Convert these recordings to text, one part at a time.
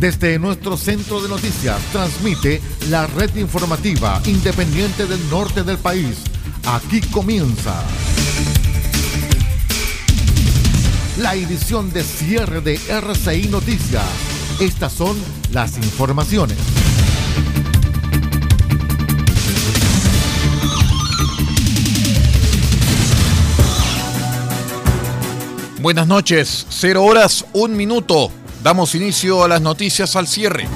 Desde nuestro centro de noticias transmite la red informativa independiente del norte del país. Aquí comienza la edición de cierre de RCI Noticias. Estas son las informaciones. Buenas noches, cero horas, un minuto. Damos inicio a las noticias al cierre.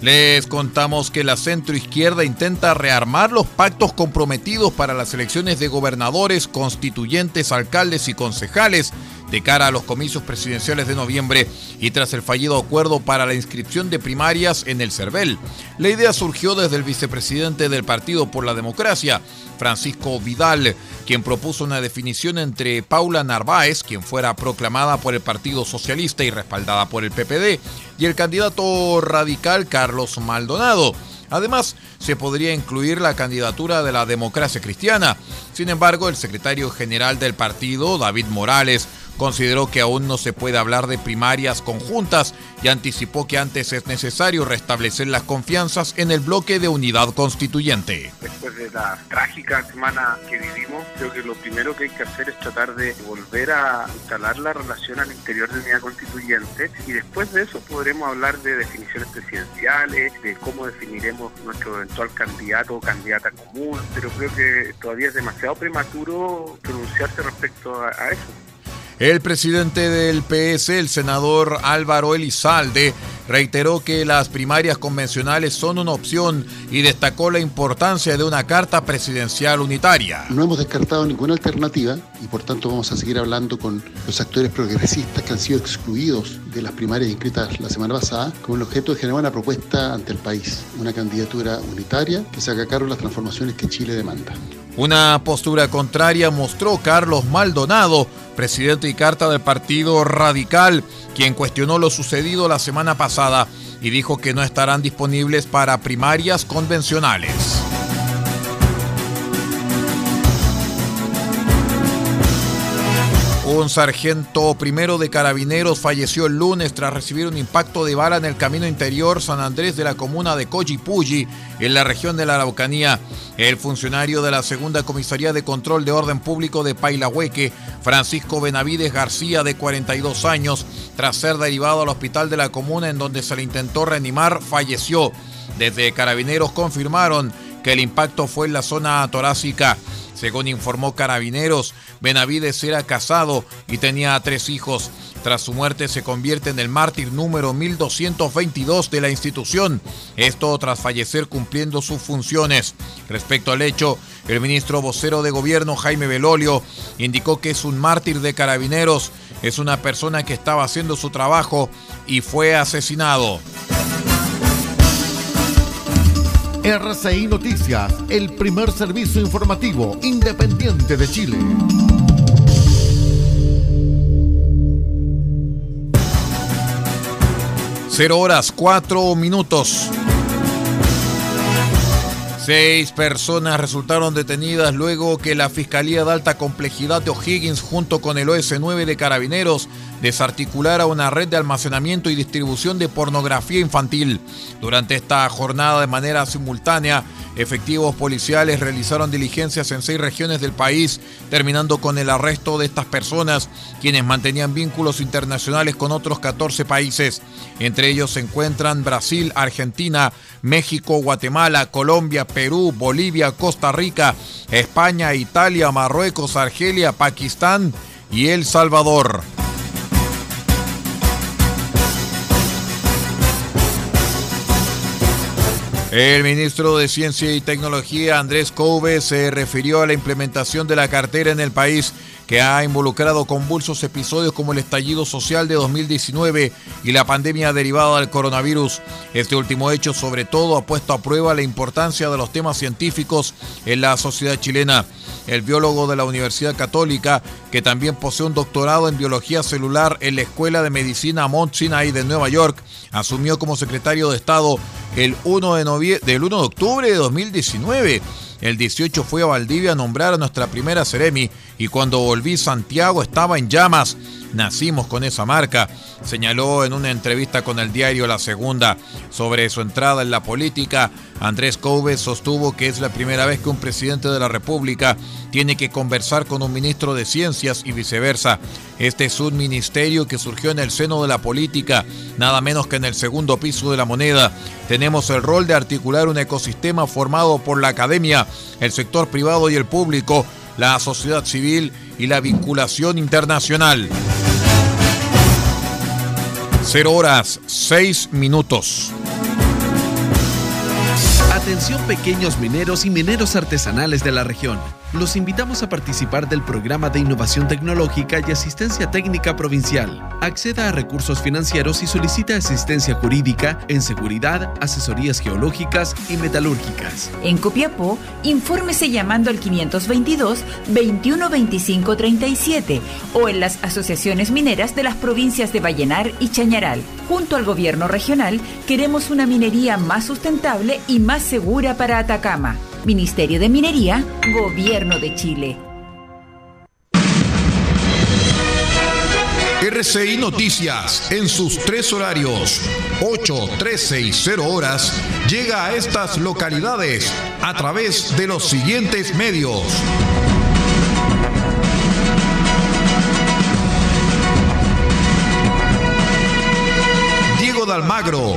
Les contamos que la centroizquierda intenta rearmar los pactos comprometidos para las elecciones de gobernadores, constituyentes, alcaldes y concejales de cara a los comicios presidenciales de noviembre y tras el fallido acuerdo para la inscripción de primarias en el CERVEL. La idea surgió desde el vicepresidente del Partido por la Democracia, Francisco Vidal, quien propuso una definición entre Paula Narváez, quien fuera proclamada por el Partido Socialista y respaldada por el PPD, y el candidato radical Carlos Maldonado. Además, se podría incluir la candidatura de la democracia cristiana. Sin embargo, el secretario general del partido, David Morales, consideró que aún no se puede hablar de primarias conjuntas y anticipó que antes es necesario restablecer las confianzas en el bloque de unidad constituyente. Después de la trágica semana que vivimos, creo que lo primero que hay que hacer es tratar de volver a instalar la relación al interior de unidad constituyente y después de eso podremos hablar de definiciones presidenciales, de cómo definiremos nuestro eventual candidato o candidata común, pero creo que todavía es demasiado prematuro pronunciarse respecto a, a eso. El presidente del PS, el senador Álvaro Elizalde, reiteró que las primarias convencionales son una opción y destacó la importancia de una carta presidencial unitaria. No hemos descartado ninguna alternativa y por tanto vamos a seguir hablando con los actores progresistas que han sido excluidos de las primarias inscritas la semana pasada con el objeto de generar una propuesta ante el país, una candidatura unitaria que se haga cargo de las transformaciones que Chile demanda. Una postura contraria mostró Carlos Maldonado, presidente y carta del Partido Radical, quien cuestionó lo sucedido la semana pasada y dijo que no estarán disponibles para primarias convencionales. Un sargento primero de carabineros falleció el lunes tras recibir un impacto de bala en el camino interior San Andrés de la comuna de Coyipulli, en la región de la Araucanía. El funcionario de la segunda comisaría de control de orden público de Pailahueque, Francisco Benavides García, de 42 años, tras ser derivado al hospital de la comuna en donde se le intentó reanimar, falleció. Desde carabineros confirmaron que el impacto fue en la zona torácica. Según informó Carabineros, Benavides era casado y tenía tres hijos. Tras su muerte se convierte en el mártir número 1222 de la institución. Esto tras fallecer cumpliendo sus funciones. Respecto al hecho, el ministro vocero de gobierno Jaime Belolio indicó que es un mártir de carabineros, es una persona que estaba haciendo su trabajo y fue asesinado. RCI Noticias, el primer servicio informativo independiente de Chile. Cero horas, cuatro minutos. Seis personas resultaron detenidas luego que la Fiscalía de Alta Complejidad de O'Higgins junto con el OS9 de Carabineros desarticulara una red de almacenamiento y distribución de pornografía infantil. Durante esta jornada de manera simultánea, efectivos policiales realizaron diligencias en seis regiones del país, terminando con el arresto de estas personas, quienes mantenían vínculos internacionales con otros 14 países. Entre ellos se encuentran Brasil, Argentina, México, Guatemala, Colombia, Perú, Bolivia, Costa Rica, España, Italia, Marruecos, Argelia, Pakistán y El Salvador. El ministro de Ciencia y Tecnología, Andrés Couve, se refirió a la implementación de la cartera en el país que ha involucrado convulsos episodios como el estallido social de 2019 y la pandemia derivada del coronavirus. Este último hecho sobre todo ha puesto a prueba la importancia de los temas científicos en la sociedad chilena. El biólogo de la Universidad Católica, que también posee un doctorado en biología celular en la Escuela de Medicina Mount Sinai de Nueva York, asumió como secretario de Estado el 1 de, del 1 de octubre de 2019. El 18 fue a Valdivia a nombrar a nuestra primera Ceremi y cuando volví Santiago estaba en llamas. Nacimos con esa marca, señaló en una entrevista con el diario La Segunda sobre su entrada en la política. Andrés Couve sostuvo que es la primera vez que un presidente de la República tiene que conversar con un ministro de Ciencias y viceversa. Este es un ministerio que surgió en el seno de la política, nada menos que en el segundo piso de la moneda. Tenemos el rol de articular un ecosistema formado por la academia, el sector privado y el público, la sociedad civil y la vinculación internacional. Cero horas, seis minutos. Atención pequeños mineros y mineros artesanales de la región. Los invitamos a participar del programa de innovación tecnológica y asistencia técnica provincial. Acceda a recursos financieros y solicita asistencia jurídica en seguridad, asesorías geológicas y metalúrgicas. En Copiapó, infórmese llamando al 522 2125 37 o en las asociaciones mineras de las provincias de Vallenar y Chañaral. Junto al gobierno regional, queremos una minería más sustentable y más segura para Atacama. Ministerio de Minería, Gobierno de Chile. RCI Noticias, en sus tres horarios, 8, 13 y 0 horas, llega a estas localidades a través de los siguientes medios. Diego de Almagro,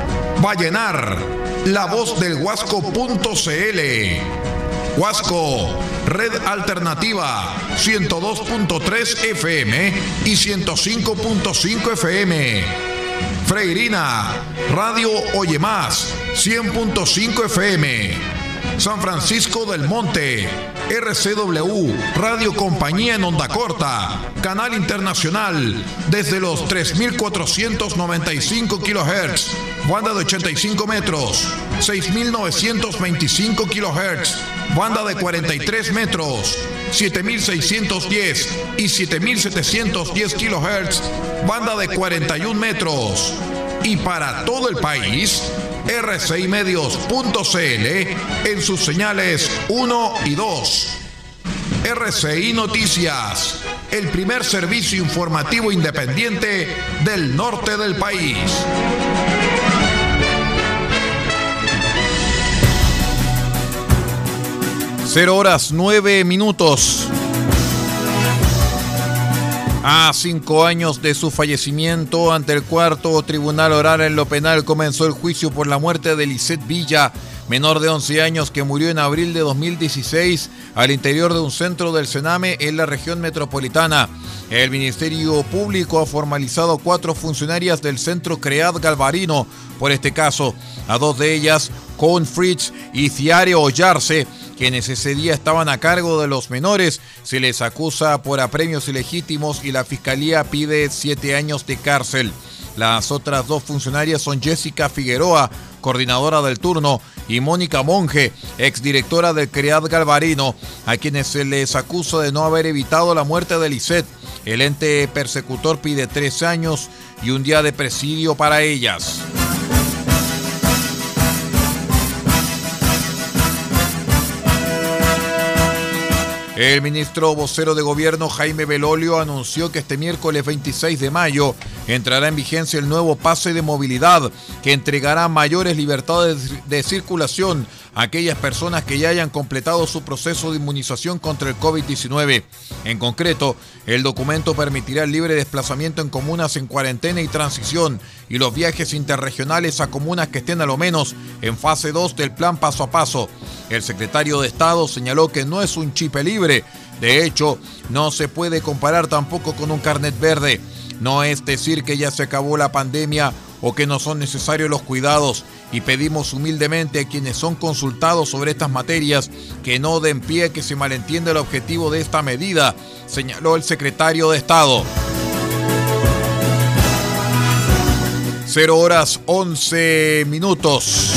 Vallenar, la voz del Huasco.cl. Huasco, Red Alternativa 102.3 FM y 105.5 FM. Freirina, Radio Oye Más 100.5 FM. San Francisco del Monte, RCW, Radio Compañía en Onda Corta, Canal Internacional, desde los 3.495 kHz, banda de 85 metros, 6.925 kHz, banda de 43 metros, 7.610 y 7.710 kHz, banda de 41 metros. Y para todo el país, rcimedios.cl en sus señales 1 y 2. RCI Noticias, el primer servicio informativo independiente del norte del país. Cero horas nueve minutos. A cinco años de su fallecimiento, ante el cuarto tribunal oral en lo penal comenzó el juicio por la muerte de Lisette Villa, menor de 11 años que murió en abril de 2016 al interior de un centro del Sename en la región metropolitana. El Ministerio Público ha formalizado cuatro funcionarias del centro CREAD Galvarino por este caso. A dos de ellas, Con Fritz y Ciare Ollarse, quienes ese día estaban a cargo de los menores, se les acusa por apremios ilegítimos y la fiscalía pide siete años de cárcel. Las otras dos funcionarias son Jessica Figueroa, coordinadora del turno, y Mónica Monge, exdirectora del CREAD Galvarino, a quienes se les acusa de no haber evitado la muerte de Lisette. El ente persecutor pide tres años y un día de presidio para ellas. El ministro vocero de gobierno Jaime Belolio anunció que este miércoles 26 de mayo entrará en vigencia el nuevo pase de movilidad que entregará mayores libertades de circulación a aquellas personas que ya hayan completado su proceso de inmunización contra el COVID-19. En concreto, el documento permitirá el libre desplazamiento en comunas en cuarentena y transición y los viajes interregionales a comunas que estén a lo menos en fase 2 del plan paso a paso. El secretario de Estado señaló que no es un chip libre, de hecho, no se puede comparar tampoco con un carnet verde. No es decir que ya se acabó la pandemia o que no son necesarios los cuidados y pedimos humildemente a quienes son consultados sobre estas materias que no den pie a que se malentienda el objetivo de esta medida, señaló el secretario de Estado. 0 horas 11 minutos.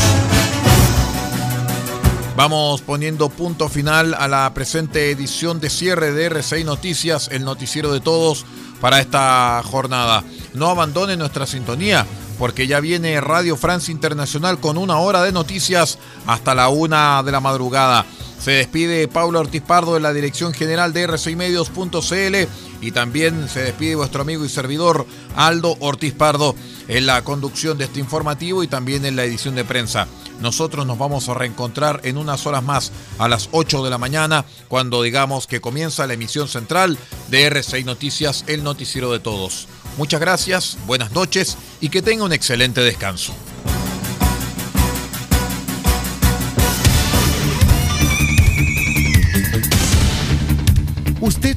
Vamos poniendo punto final a la presente edición de cierre de R6 Noticias, el noticiero de todos para esta jornada. No abandone nuestra sintonía porque ya viene Radio France Internacional con una hora de noticias hasta la una de la madrugada. Se despide Pablo Ortiz Pardo de la dirección general de r6medios.cl y también se despide vuestro amigo y servidor Aldo Ortiz Pardo en la conducción de este informativo y también en la edición de prensa. Nosotros nos vamos a reencontrar en unas horas más a las 8 de la mañana cuando digamos que comienza la emisión central de R6 Noticias, el noticiero de todos. Muchas gracias, buenas noches y que tenga un excelente descanso. Usted